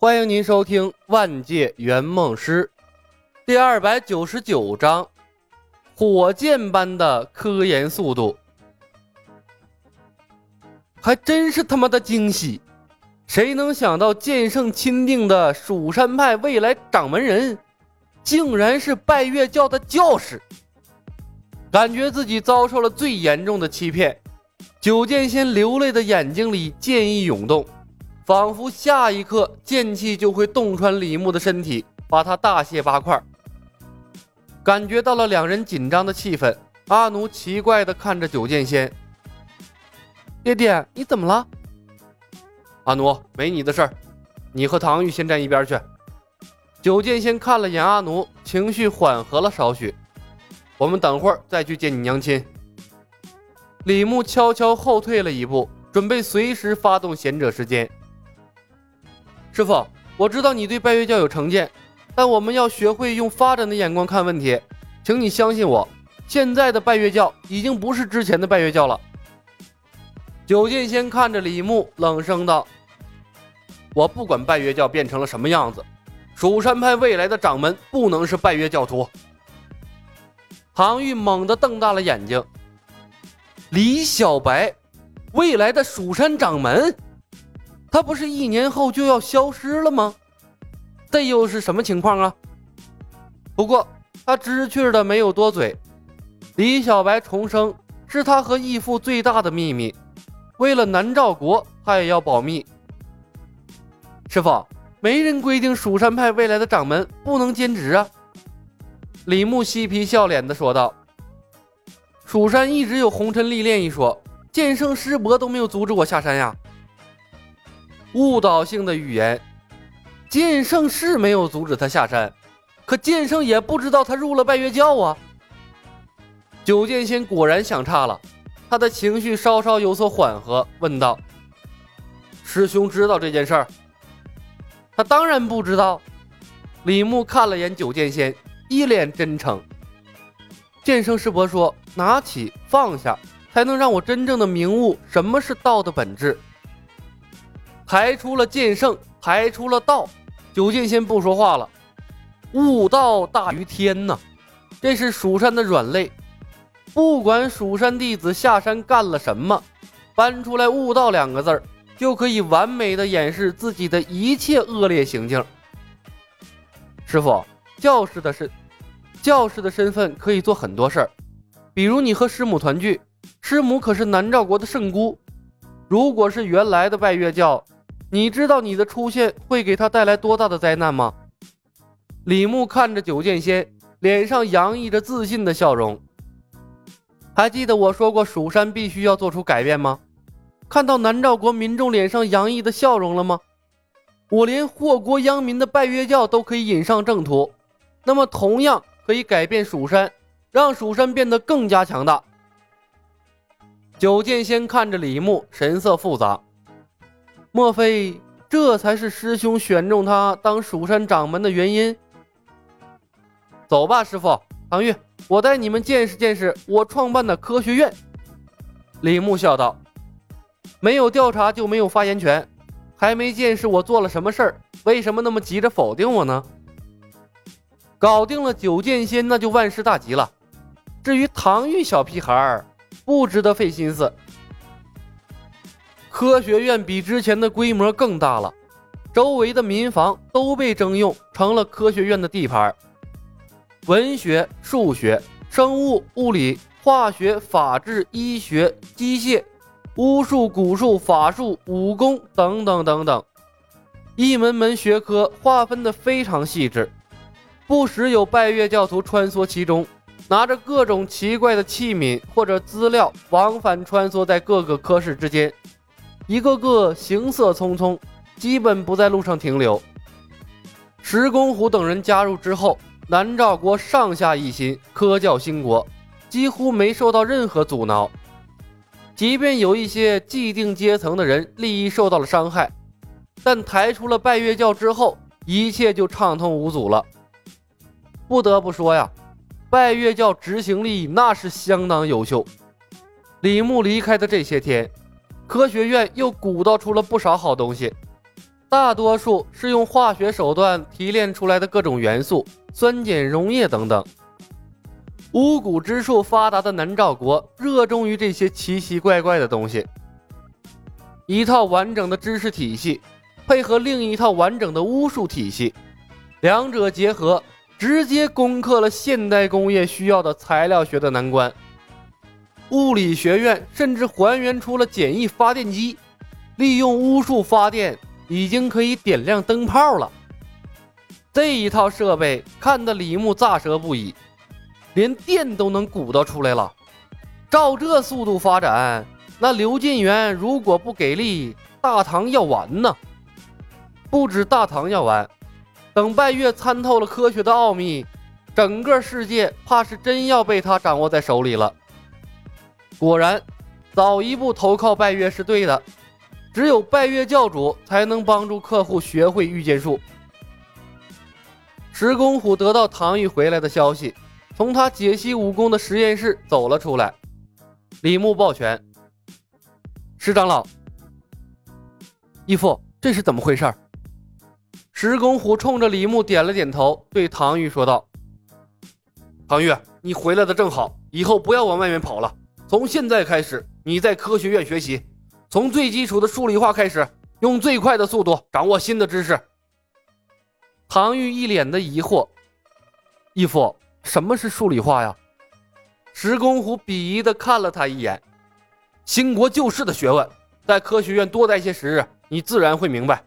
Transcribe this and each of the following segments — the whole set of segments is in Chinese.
欢迎您收听《万界圆梦师》第二百九十九章：火箭般的科研速度，还真是他妈的惊喜！谁能想到剑圣钦定的蜀山派未来掌门人，竟然是拜月教的教士？感觉自己遭受了最严重的欺骗。九剑仙流泪的眼睛里剑意涌动。仿佛下一刻剑气就会洞穿李牧的身体，把他大卸八块。感觉到了两人紧张的气氛，阿奴奇怪地看着九剑仙：“爹爹，你怎么了？”阿奴，没你的事儿，你和唐玉先站一边去。九剑仙看了眼阿奴，情绪缓和了少许。我们等会儿再去见你娘亲。李牧悄悄后退了一步，准备随时发动贤者时间。师傅，我知道你对拜月教有成见，但我们要学会用发展的眼光看问题。请你相信我，现在的拜月教已经不是之前的拜月教了。九剑仙看着李牧，冷声道：“我不管拜月教变成了什么样子，蜀山派未来的掌门不能是拜月教徒。”唐玉猛地瞪大了眼睛：“李小白，未来的蜀山掌门？”他不是一年后就要消失了吗？这又是什么情况啊？不过他知趣的没有多嘴。李小白重生是他和义父最大的秘密，为了南诏国，他也要保密。师傅，没人规定蜀山派未来的掌门不能兼职啊。李牧嬉皮笑脸的说道：“蜀山一直有红尘历练一说，剑圣师伯都没有阻止我下山呀。”误导性的语言，剑圣是没有阻止他下山，可剑圣也不知道他入了拜月教啊。九剑仙果然想差了，他的情绪稍稍有所缓和，问道：“师兄知道这件事儿？”他当然不知道。李牧看了眼九剑仙，一脸真诚。剑圣师伯说：“拿起放下，才能让我真正的明悟什么是道的本质。”排出了剑圣，排出了道，九剑仙不说话了。悟道大于天呐，这是蜀山的软肋。不管蜀山弟子下山干了什么，搬出来“悟道”两个字儿，就可以完美的掩饰自己的一切恶劣行径。师傅，教士的身，教士的身份可以做很多事儿，比如你和师母团聚，师母可是南诏国的圣姑。如果是原来的拜月教。你知道你的出现会给他带来多大的灾难吗？李牧看着九剑仙，脸上洋溢着自信的笑容。还记得我说过蜀山必须要做出改变吗？看到南诏国民众脸上洋溢的笑容了吗？我连祸国殃民的拜月教都可以引上正途，那么同样可以改变蜀山，让蜀山变得更加强大。九剑仙看着李牧，神色复杂。莫非这才是师兄选中他当蜀山掌门的原因？走吧，师傅，唐玉，我带你们见识见识我创办的科学院。李牧笑道：“没有调查就没有发言权，还没见识我做了什么事儿，为什么那么急着否定我呢？”搞定了九剑仙，那就万事大吉了。至于唐玉小屁孩儿，不值得费心思。科学院比之前的规模更大了，周围的民房都被征用，成了科学院的地盘。文学、数学、生物、物理、化学、法治、医学、机械、巫术、蛊术、法术、武功等等等等，一门门学科划分的非常细致，不时有拜月教徒穿梭其中，拿着各种奇怪的器皿或者资料，往返穿梭在各个科室之间。一个个行色匆匆，基本不在路上停留。石公虎等人加入之后，南诏国上下一心，科教兴国，几乎没受到任何阻挠。即便有一些既定阶层的人利益受到了伤害，但抬出了拜月教之后，一切就畅通无阻了。不得不说呀，拜月教执行力那是相当优秀。李牧离开的这些天。科学院又鼓捣出了不少好东西，大多数是用化学手段提炼出来的各种元素、酸碱溶液等等。巫蛊之术发达的南诏国热衷于这些奇奇怪怪的东西。一套完整的知识体系，配合另一套完整的巫术体系，两者结合，直接攻克了现代工业需要的材料学的难关。物理学院甚至还原出了简易发电机，利用巫术发电。已经可以点亮灯泡了。这一套设备看得李牧咋舌不已，连电都能鼓捣出来了。照这速度发展，那刘进元如果不给力，大唐要完呢。不止大唐要完，等拜月参透了科学的奥秘，整个世界怕是真要被他掌握在手里了。果然，早一步投靠拜月是对的。只有拜月教主才能帮助客户学会御剑术。石公虎得到唐玉回来的消息，从他解析武功的实验室走了出来。李牧抱拳：“石长老，义父，这是怎么回事？”石公虎冲着李牧点了点头，对唐玉说道：“唐玉，你回来的正好，以后不要往外面跑了。从现在开始，你在科学院学习。”从最基础的数理化开始，用最快的速度掌握新的知识。唐玉一脸的疑惑：“义父，什么是数理化呀？”石公虎鄙夷的看了他一眼：“兴国救世的学问，在科学院多待些时日，你自然会明白。”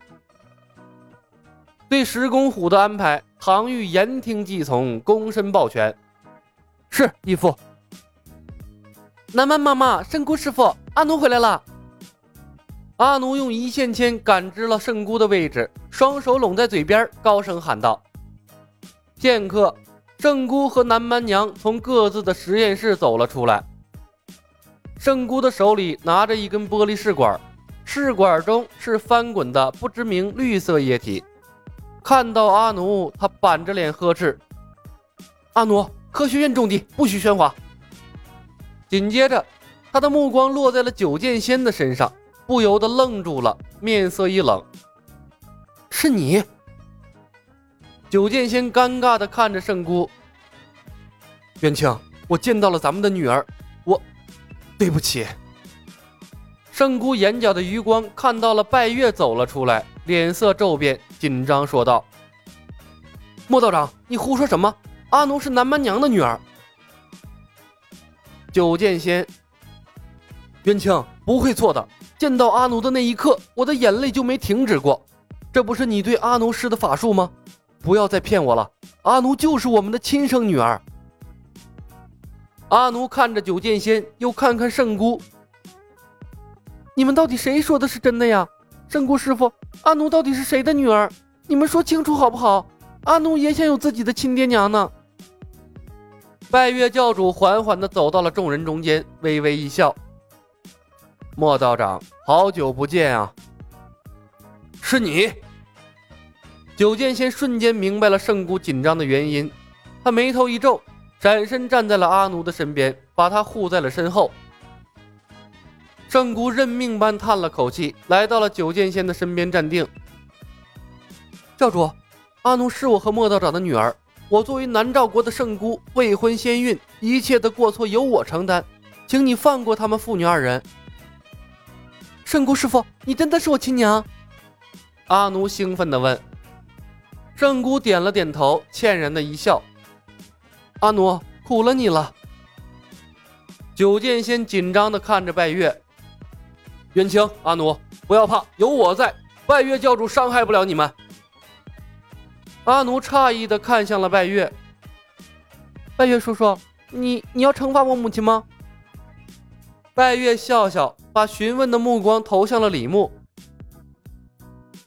对石公虎的安排，唐玉言听计从，躬身抱拳：“是义父。”南蛮妈妈，圣姑师傅，阿奴回来了。阿奴用一线牵感知了圣姑的位置，双手拢在嘴边，高声喊道：“片刻，圣姑和南蛮娘从各自的实验室走了出来。圣姑的手里拿着一根玻璃试管，试管中是翻滚的不知名绿色液体。看到阿奴，他板着脸呵斥：‘阿奴，科学院重地，不许喧哗。’紧接着，他的目光落在了九剑仙的身上。”不由得愣住了，面色一冷。是你？九剑仙尴尬的看着圣姑。元清，我见到了咱们的女儿，我对不起。圣姑眼角的余光看到了拜月走了出来，脸色骤变，紧张说道：“莫道长，你胡说什么？阿奴是南蛮娘的女儿。”九剑仙，元清不会错的。见到阿奴的那一刻，我的眼泪就没停止过。这不是你对阿奴施的法术吗？不要再骗我了，阿奴就是我们的亲生女儿。阿奴看着九剑仙，又看看圣姑，你们到底谁说的是真的呀？圣姑师傅，阿奴到底是谁的女儿？你们说清楚好不好？阿奴也想有自己的亲爹娘呢。拜月教主缓缓地走到了众人中间，微微一笑。莫道长，好久不见啊！是你。九剑仙瞬间明白了圣姑紧张的原因，他眉头一皱，闪身站在了阿奴的身边，把他护在了身后。圣姑认命般叹了口气，来到了九剑仙的身边站定。教主，阿奴是我和莫道长的女儿，我作为南诏国的圣姑，未婚先孕，一切的过错由我承担，请你放过他们父女二人。圣姑师傅，你真的是我亲娘？阿奴兴奋地问。圣姑点了点头，歉然的一笑。阿奴，苦了你了。九剑仙紧张地看着拜月。元清，阿奴，不要怕，有我在，拜月教主伤害不了你们。阿奴诧异的看向了拜月。拜月叔叔，你你要惩罚我母亲吗？拜月笑笑。把询问的目光投向了李牧。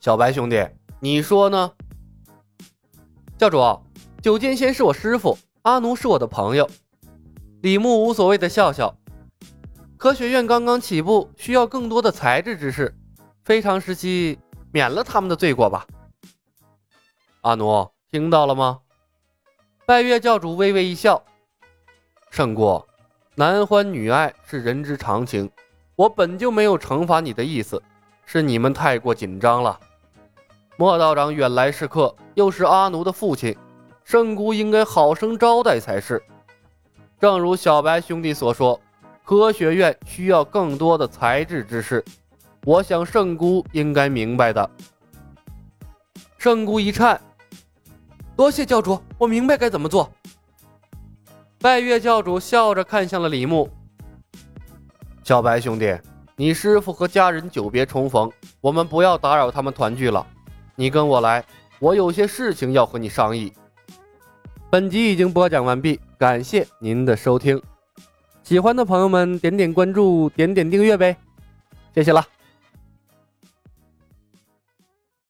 小白兄弟，你说呢？教主，九剑仙是我师傅，阿奴是我的朋友。李牧无所谓的笑笑。科学院刚刚起步，需要更多的才智之士，非常时期免了他们的罪过吧。阿奴，听到了吗？拜月教主微微一笑。圣姑，男欢女爱是人之常情。我本就没有惩罚你的意思，是你们太过紧张了。莫道长远来是客，又是阿奴的父亲，圣姑应该好生招待才是。正如小白兄弟所说，科学院需要更多的才智之士，我想圣姑应该明白的。圣姑一颤，多谢教主，我明白该怎么做。拜月教主笑着看向了李牧，小白兄弟，你师傅和家人久别重逢，我们不要打扰他们团聚了。你跟我来，我有些事情要和你商议。本集已经播讲完毕，感谢您的收听。喜欢的朋友们点点关注，点点订阅呗，谢谢了。